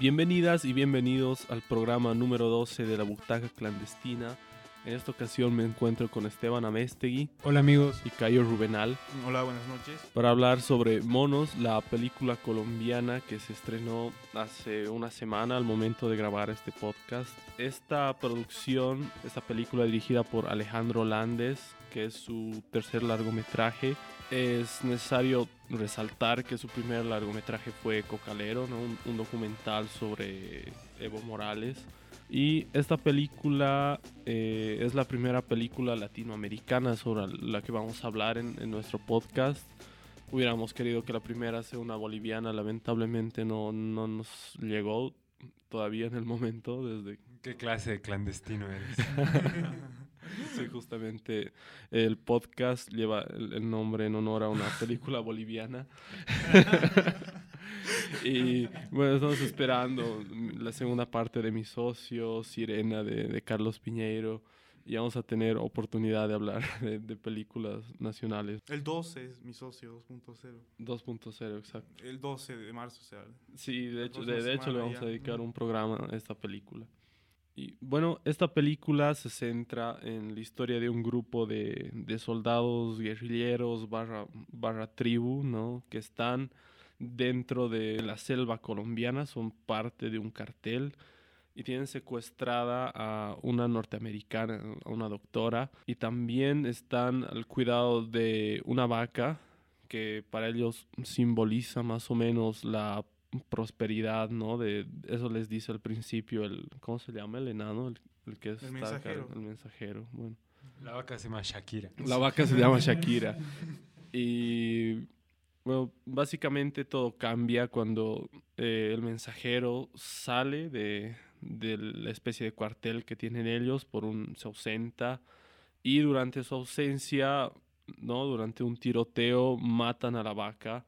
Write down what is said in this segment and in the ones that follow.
Bienvenidas y bienvenidos al programa número 12 de la Butaca Clandestina. En esta ocasión me encuentro con Esteban Amestegui. Hola amigos. Y Cayo Rubenal. Hola, buenas noches. Para hablar sobre Monos, la película colombiana que se estrenó hace una semana al momento de grabar este podcast. Esta producción, esta película dirigida por Alejandro Landes, que es su tercer largometraje, es necesario resaltar que su primer largometraje fue Cocalero, un, documental sobre Evo Morales. Y esta película eh, es la primera película latinoamericana sobre la que vamos a hablar en, nuestro podcast. Hubiéramos querido que la primera sea una boliviana, lamentablemente no, no nos llegó todavía en el momento desde... ¿Qué clase de clandestino eres? Sí, justamente el podcast lleva el nombre en honor a una película boliviana. y bueno, estamos esperando la segunda parte de Mi Socio, Sirena de, Carlos Piñeiro. Y vamos a tener oportunidad de hablar de, películas nacionales. El 12 es mi socio 2.0. 2.0, exacto. El 12 de marzo, o sea. Sí, de hecho, de hecho le vamos a dedicar un programa a esta película. Bueno, esta película se centra en la historia de un grupo de, de soldados guerrilleros barra, barra tribu, ¿no? Que están dentro de la selva colombiana, son parte de un cartel y tienen secuestrada a una norteamericana, a una doctora, y también están al cuidado de una vaca que para ellos simboliza más o menos la prosperidad, ¿no? De eso les dice al principio el ¿cómo se llama el enano? El, que es el mensajero. el mensajero. Bueno. La vaca se llama Shakira. La vaca se llama Shakira. Y bueno, básicamente todo cambia cuando eh, el mensajero sale de, de, la especie de cuartel que tienen ellos por un se ausenta y durante su ausencia, ¿no? Durante un tiroteo matan a la vaca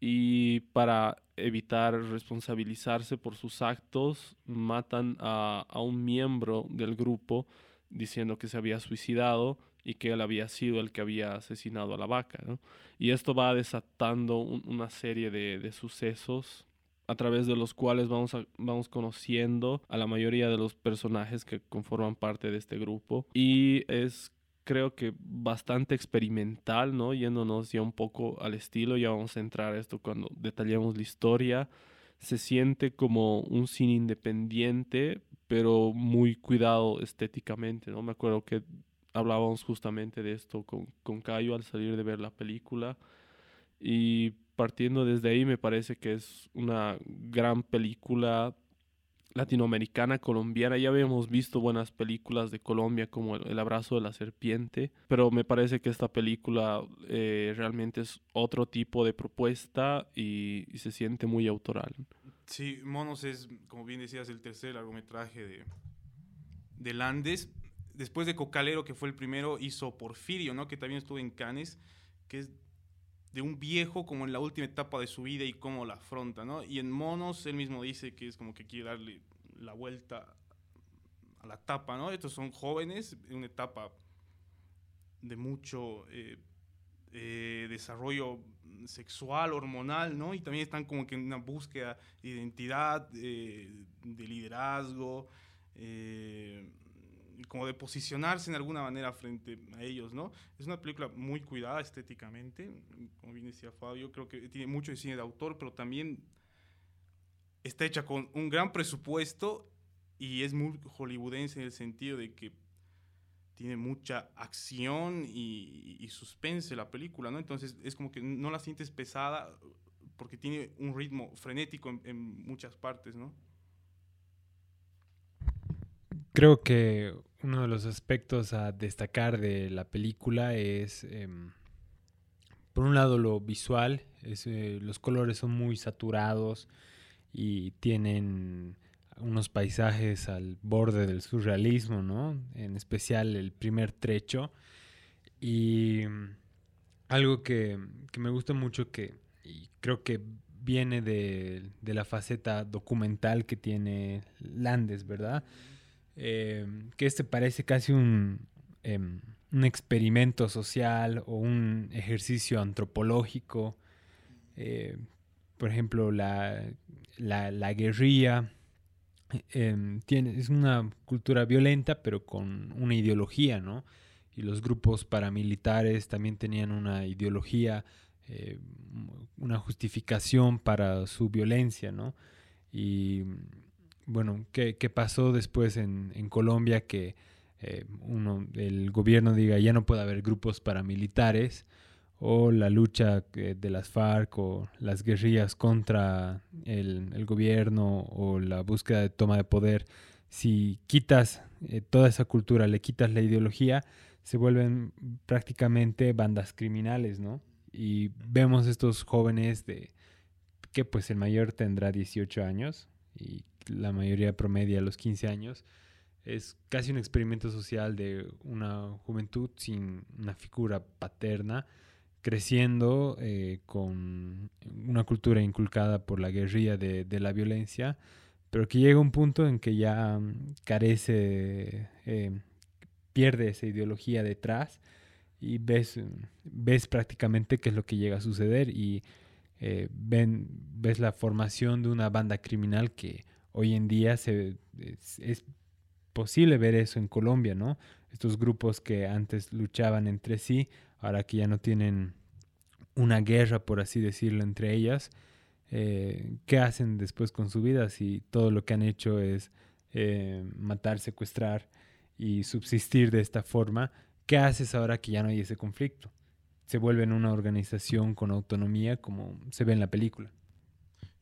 y para evitar responsabilizarse por sus actos, matan a, un miembro del grupo diciendo que se había suicidado y que él había sido el que había asesinado a la vaca. Y esto va desatando una serie de, sucesos a través de los cuales vamos, vamos conociendo a la mayoría de los personajes que conforman parte de este grupo. Y es creo que bastante experimental, ¿no? Yéndonos ya un poco al estilo, ya vamos a entrar a esto cuando detallemos la historia. Se siente como un cine independiente, pero muy cuidado estéticamente, ¿no? Me acuerdo que hablábamos justamente de esto con, con Cayo al salir de ver la película. Y partiendo desde ahí me parece que es una gran película latinoamericana, colombiana. Ya habíamos visto buenas películas de Colombia como El, abrazo de la serpiente, pero me parece que esta película eh, realmente es otro tipo de propuesta y, se siente muy autoral. Sí, Monos es, como bien decías, el tercer largometraje de, de Landes. Después de Cocalero, que fue el primero, hizo Porfirio, ¿no? que también estuvo en Cannes, que es de un viejo como en la última etapa de su vida y cómo la afronta, ¿no? Y en Monos él mismo dice que es como que quiere darle la vuelta a la etapa, ¿no? Estos son jóvenes en una etapa de mucho eh, eh, desarrollo sexual, hormonal, ¿no? Y también están como que en una búsqueda de identidad, eh, de liderazgo, como de posicionarse en alguna manera frente a ellos, ¿no? Es una película muy cuidada estéticamente, como bien decía Fabio, creo que tiene mucho de cine de autor, pero también está hecha con un gran presupuesto y es muy hollywoodense en el sentido de que tiene mucha acción y, suspense la película, ¿no? Entonces es como que no la sientes pesada porque tiene un ritmo frenético en, en muchas partes, ¿no? Creo que uno de los aspectos a destacar de la película es, em, por un lado, lo visual. Eh, los colores son muy saturados y tienen unos paisajes al borde del surrealismo, ¿no? En especial el primer trecho. Y mm, algo que, me gusta mucho que y creo que viene de, de la faceta documental que tiene Landes, ¿verdad? Em, que este parece casi un, em, un, experimento social o un ejercicio antropológico. Eh, por ejemplo, la, la, guerrilla. Em, es una cultura violenta, pero con una ideología, ¿no? Y los grupos paramilitares también tenían una ideología, eh, una justificación para su violencia, ¿no? Y bueno, ¿qué, pasó después en, Colombia? Que eh, uno, el gobierno diga ya no puede haber grupos paramilitares o la lucha de las FARC o las guerrillas contra el, gobierno o la búsqueda de toma de poder, si quitas eh, toda esa cultura, le quitas la ideología, se vuelven prácticamente bandas criminales, ¿no? Y vemos estos jóvenes de que pues el mayor tendrá 18 años y la mayoría promedia a los 15 años, es casi un experimento social de una juventud sin una figura paterna, creciendo eh, con una cultura inculcada por la guerrilla de, la violencia, pero que llega un punto en que ya mm, carece, eh, pierde esa ideología detrás y ves, ves prácticamente qué es lo que llega a suceder y eh, ves la formación de una banda criminal que hoy en día se, es posible ver eso en Colombia, ¿no? Estos grupos que antes luchaban entre sí, ahora que ya no tienen una guerra, por así decirlo, entre ellas, eh, ¿qué hacen después con su vida si todo lo que han hecho es eh, matar, secuestrar y subsistir de esta forma? ¿Qué haces ahora que ya no hay ese conflicto? Se vuelven una organización con autonomía como se ve en la película.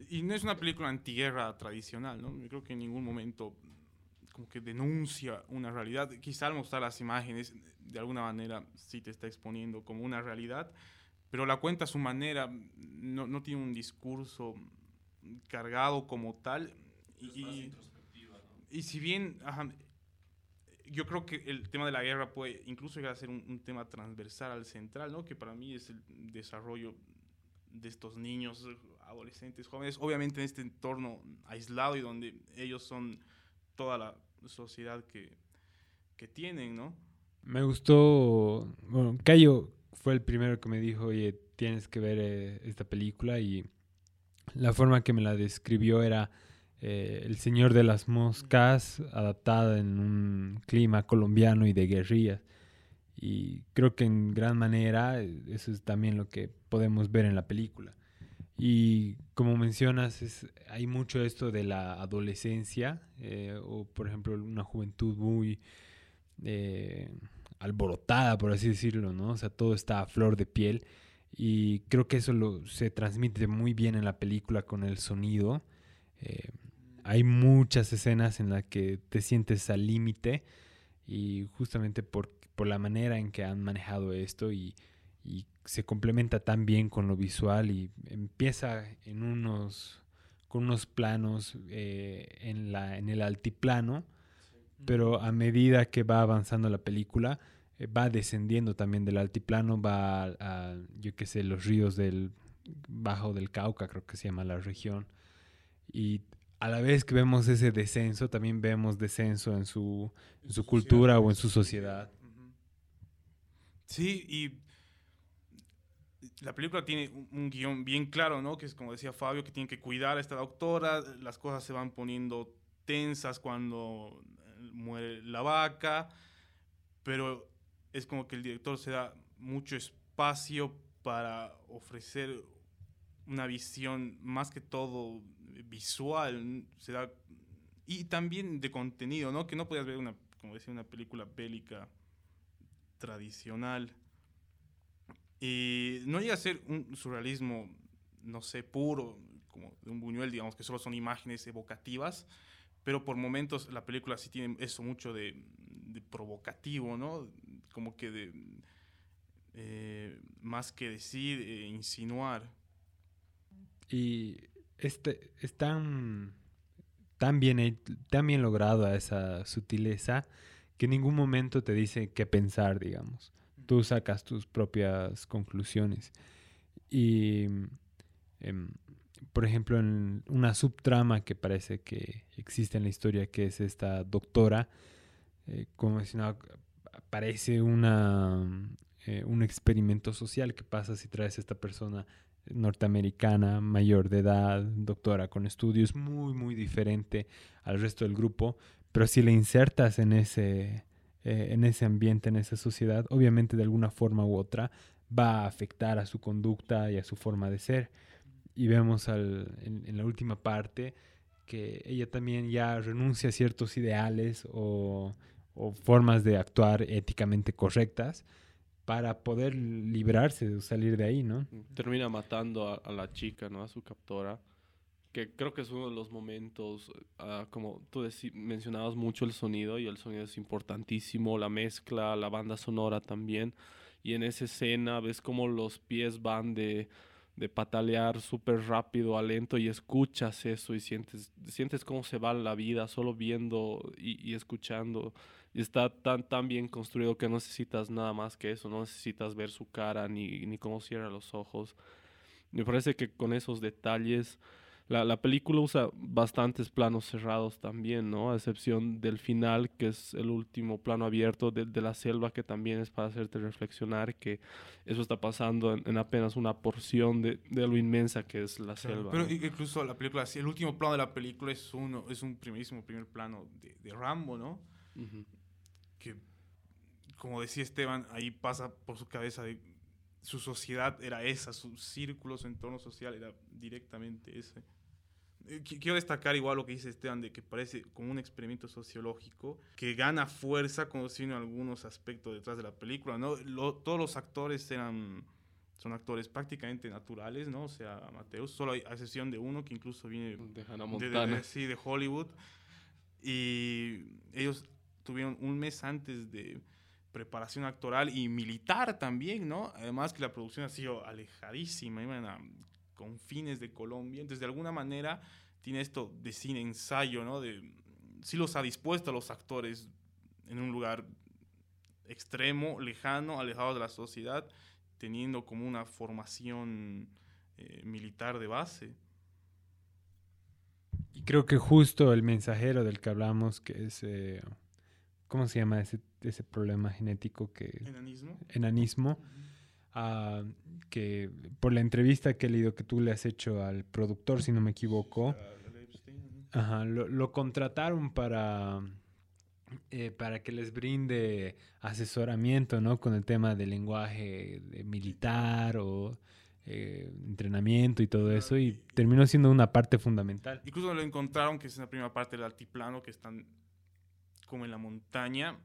Y no es una película antiguerra tradicional, ¿no? Yo creo que en ningún momento como que denuncia una realidad. Quizá al mostrar las imágenes, de alguna manera sí te está exponiendo como una realidad, pero la cuenta a su manera, no, no tiene un discurso cargado como tal. Y, y, si bien yo creo que el tema de la guerra puede incluso llegar a ser un, tema transversal al central, ¿no? que para mí es el desarrollo de estos niños, adolescentes, jóvenes, obviamente en este entorno aislado y donde ellos son toda la sociedad que, que tienen, ¿no? Me gustó, bueno, Cayo fue el primero que me dijo, oye, tienes que ver eh, esta película y la forma que me la describió era eh, El Señor de las Moscas adaptada en un clima colombiano y de guerrillas. Y creo que en gran manera eh, eso es también lo que podemos ver en la película. Y como mencionas, es, hay mucho esto de la adolescencia, eh, o por ejemplo una juventud muy eh, alborotada, por así decirlo, ¿no? O sea, todo está a flor de piel. Y creo que eso lo, se transmite muy bien en la película con el sonido. Hay muchas escenas en las que te sientes al límite y justamente por, por la manera en que han manejado esto y y se complementa tan bien con lo visual y empieza en unos con unos planos eh, en, la, en el altiplano, pero a medida que va avanzando la película, eh, va descendiendo también del altiplano, va a, yo qué sé, los ríos del Bajo del Cauca, creo que se llama la región. Y a la vez que vemos ese descenso, también vemos descenso en su, en su cultura o en su sociedad. Sí, y la película tiene un, guion bien claro, ¿no? Que es como decía Fabio, que tiene que cuidar a esta doctora, las cosas se van poniendo tensas cuando muere la vaca, pero es como que el director se da mucho espacio para ofrecer una visión más que todo visual, se da, y también de contenido, ¿no? Que no podías ver una, como decía, una película bélica tradicional. Y no llega a ser un surrealismo, no sé, puro, como de un Buñuel, digamos, que solo son imágenes evocativas, pero por momentos la película sí tiene eso mucho de, provocativo, ¿no? Como que de, eh, más que decir, eh, insinuar. Y este, es tan, tan, bien, tan bien logrado esa sutileza que en ningún momento te dice qué pensar, digamos tú sacas tus propias conclusiones. Y, em, por ejemplo, en una subtrama que parece que existe en la historia, que es esta doctora, eh, como mencionaba, parece una, eh, un experimento social que pasa si traes a esta persona norteamericana, mayor de edad, doctora con estudios, muy, muy diferente al resto del grupo, pero si le insertas en ese, eh, en ese ambiente, en esa sociedad, obviamente de alguna forma u otra va a afectar a su conducta y a su forma de ser. Y vemos en, la última parte que ella también ya renuncia a ciertos ideales o, formas de actuar éticamente correctas para poder librarse salir de ahí, ¿no? Termina matando a, a, la chica, ¿no? A su captora. Que creo que es uno de los momentos, uh, como tú mencionabas mucho el sonido, y el sonido es importantísimo, la mezcla, la banda sonora también. Y en esa escena ves como los pies van de, de patalear súper rápido a lento y escuchas eso y sientes, sientes cómo se va la vida solo viendo y, y escuchando y está tan, tan bien construido que no necesitas nada más que eso, no necesitas ver su cara ni, ni cómo cierra los ojos. Me parece que con esos detalles, la, la, película usa bastantes planos cerrados también, ¿no? A excepción del final, que es el último plano abierto de, de la selva, que también es para hacerte reflexionar que eso está pasando en, en apenas una porción de, de, lo inmensa que es la claro, selva. Pero ¿no? incluso la película, el último plano de la película es, uno, es un primerísimo primer plano de, de Rambo, ¿no? Uh -huh que, como decía Esteban, ahí pasa por su cabeza de su sociedad era esa, su círculo, su entorno social era directamente ese. Eh, quiero destacar igual lo que dice Esteban, de que parece como un experimento sociológico que gana fuerza conociendo algunos aspectos detrás de la película, ¿no? Lo, todos los actores eran, son actores prácticamente naturales, ¿no? O sea, Mateus, solo hay a excepción de uno que incluso viene de Hannah Montana. De, de, sí, de Hollywood. Y ellos tuvieron un mes antes de preparación actoral y militar también, ¿no? Además que la producción ha sido alejadísima, iban a confines de Colombia, entonces de alguna manera tiene esto de cine ensayo, ¿no? De, sí los ha dispuesto a los actores en un lugar extremo, lejano, alejado de la sociedad, teniendo como una formación eh, militar de base. Y creo que justo el mensajero del que hablamos, que es... Eh ¿Cómo se llama ese, ese problema genético que... Enanismo. Enanismo. Uh, que por la entrevista que he leído que tú le has hecho al productor, si no me equivoco, ajá, lo, lo, contrataron para, eh, para que les brinde asesoramiento ¿no? con el tema del lenguaje de militar o eh, entrenamiento y todo eso, y terminó siendo una parte fundamental. Incluso lo encontraron, que es la primera parte del altiplano, que están como en la montaña,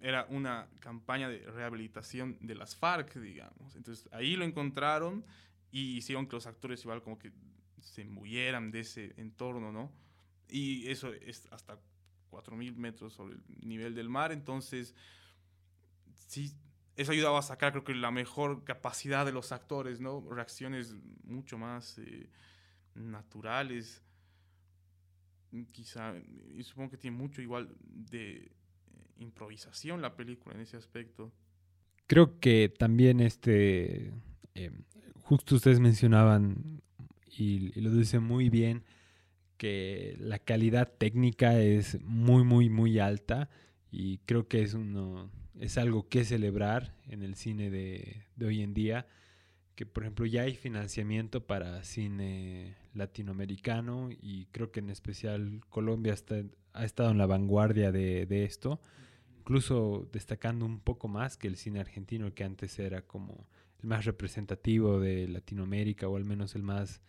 era una campaña de rehabilitación de las FARC, digamos. Entonces ahí lo encontraron y hicieron que los actores igual como que se embulleran de ese entorno, ¿no? Y eso es hasta 4.000 metros sobre el nivel del mar, entonces sí, eso ayudaba a sacar creo que la mejor capacidad de los actores, ¿no? Reacciones mucho más eh, naturales quizá, y supongo que tiene mucho igual de improvisación la película en ese aspecto. Creo que también este, eh, justo ustedes mencionaban, y, lo dicen muy bien, que la calidad técnica es muy, muy, muy alta, y creo que es, uno, es algo que celebrar en el cine de, de hoy en día que por ejemplo ya hay financiamiento para cine latinoamericano y creo que en especial Colombia está, ha estado en la vanguardia de, de, esto, incluso destacando un poco más que el cine argentino, que antes era como el más representativo de Latinoamérica o al menos el más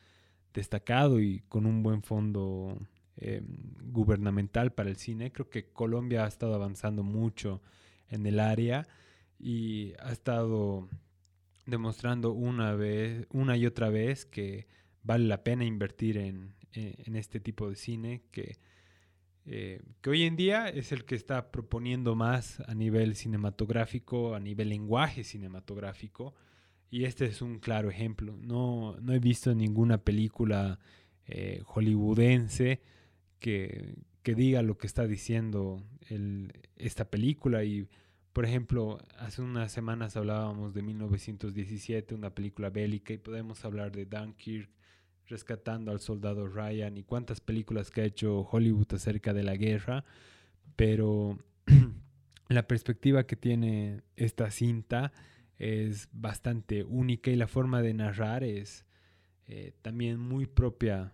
destacado y con un buen fondo eh, gubernamental para el cine. Creo que Colombia ha estado avanzando mucho en el área y ha estado demostrando una vez, una y otra vez que vale la pena invertir en, en, este tipo de cine que, eh, que hoy en día es el que está proponiendo más a nivel cinematográfico, a nivel lenguaje cinematográfico. Y este es un claro ejemplo. No, no he visto ninguna película eh, hollywoodense que, que, diga lo que está diciendo el, esta película y por ejemplo, hace unas semanas hablábamos de 1917, una película bélica, y podemos hablar de Dunkirk, rescatando al soldado Ryan, y cuántas películas que ha hecho Hollywood acerca de la guerra, pero la perspectiva que tiene esta cinta es bastante única y la forma de narrar es, eh, también muy propia.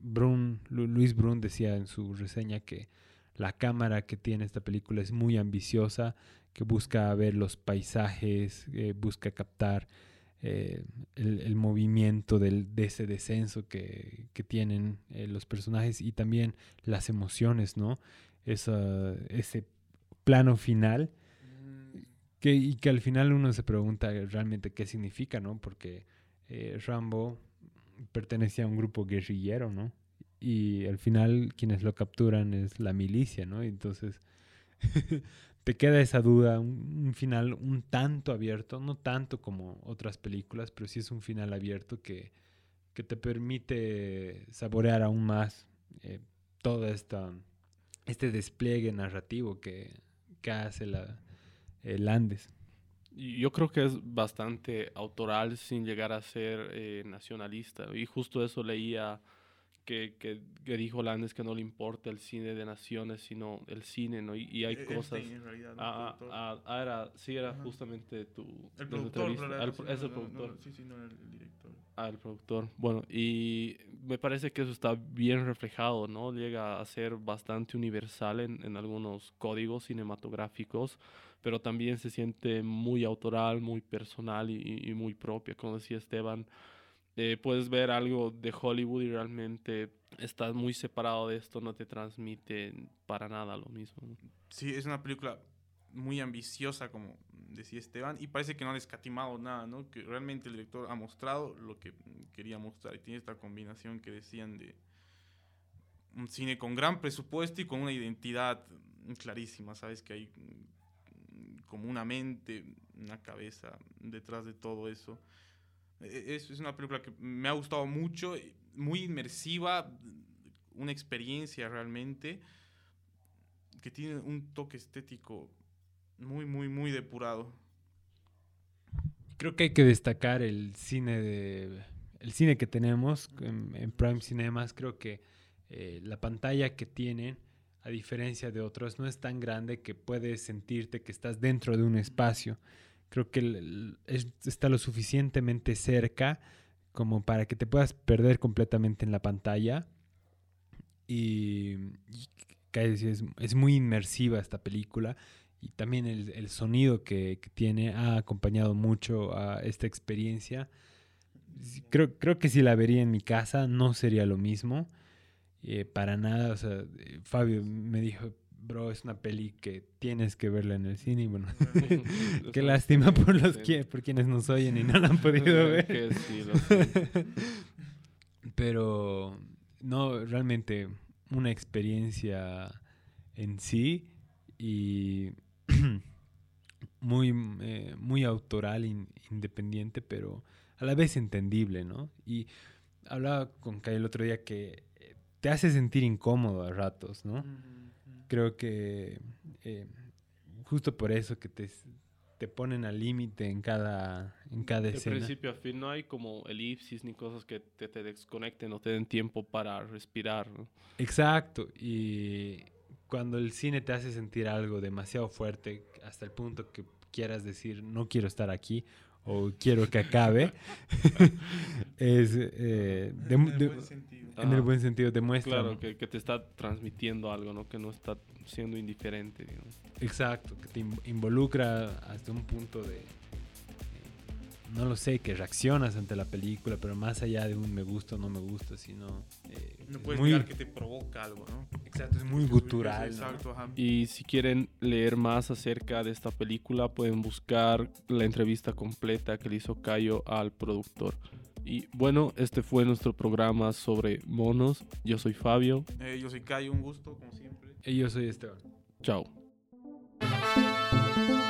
Lu- Luis Brun decía en su reseña que la cámara que tiene esta película es muy ambiciosa, que busca ver los paisajes, eh, busca captar eh, el, el movimiento del, de ese descenso que, que tienen eh, los personajes y también las emociones, ¿no? Esa- ese plano final que, y que al final uno se pregunta realmente qué significa, ¿no? Porque Rambo pertenecía a un grupo guerrillero, ¿no? Y al final quienes lo capturan es la milicia, ¿no? Entonces te queda esa duda, un, final un tanto abierto, no tanto como otras películas, pero sí es un final abierto que, que te permite saborear aún más eh, todo esta, este despliegue narrativo que, hace la, el Andes. Yo creo que es bastante autoral sin llegar a ser eh, nacionalista. Y justo eso leía que, que, que dijo Landes que no le importa el cine de naciones, sino el cine, ¿no? Y, y hay cosas... En realidad, ¿no? Ah, ah, ah, ah, era, sí, era Ajá. justamente tu... el productor, el sí, no, productor. no, sí, sí, no era el director. Ah, el productor. Bueno, y me parece que eso está bien reflejado, ¿no? Llega a ser bastante universal en, en algunos códigos cinematográficos, pero también se siente muy autoral, muy personal y, y muy propia. Como decía Esteban, eh, puedes ver algo de Hollywood y realmente estás muy separado de esto, no te transmite para nada lo mismo. Sí, es una película muy ambiciosa, como decía Esteban, y parece que no han escatimado nada, ¿no? Que realmente el director ha mostrado lo que quería mostrar y tiene esta combinación que decían de un cine con gran presupuesto y con una identidad clarísima, ¿sabes? Que hay como una mente, una cabeza detrás de todo eso. E- Es, es una película que me ha gustado mucho, muy inmersiva, una experiencia realmente que tiene un toque estético muy, muy, muy depurado. Creo que hay que destacar el cine de el cine que tenemos en, Prime Cinemas. Creo que eh, la pantalla que tienen, a diferencia de otros, no es tan grande que puedes sentirte que estás dentro de un espacio. Creo que está lo suficientemente cerca como para que te puedas perder completamente en la pantalla. Y, y es, muy inmersiva esta película y también el, sonido que, tiene ha acompañado mucho a esta experiencia. Creo, creo que si la vería en mi casa no sería lo mismo. eh, para nada. O sea, eh, Fabio me dijo, bro, es una peli que tienes que verla en el cine. Y bueno, qué lástima por, los sí. que, por quienes nos oyen y no la han podido ver. Que sí. Pero no, realmente una experiencia en sí y muy, eh, muy autoral, in- independiente, pero a la vez entendible, ¿no? Y hablaba con Kai el otro día que te hace sentir incómodo a ratos, ¿no? Creo que eh, justo por eso que te, te ponen al límite en cada, en cada De escena. principio a fin no hay como elipsis ni cosas que te, te desconecten o te den tiempo para respirar. ¿no? Exacto, y cuando el cine te hace sentir algo demasiado fuerte hasta el punto que quieras decir no quiero estar aquí o quiero que acabe, es eh, de- en el de- buen sentido. en el buen sentido demuestra. Claro, que, que te está transmitiendo algo, ¿no? Que no está siendo indiferente. digamos. Exacto, que te in- involucra hasta un punto de, no lo sé, que reaccionas ante la película, pero más allá de un me gusta o no me gusta, sino... eh, No es puedes muy, negar que te provoca algo, ¿no? Exacto, es muy Es- gutural. ¿no? Exacto, ajá. Y si quieren leer más acerca de esta película, pueden buscar la entrevista completa que le hizo Cayo al productor. Y bueno, este fue nuestro programa sobre monos. Yo soy Fabio. Eh, yo soy Cayo, un gusto, como siempre. Y yo soy Esteban. Chao. Thank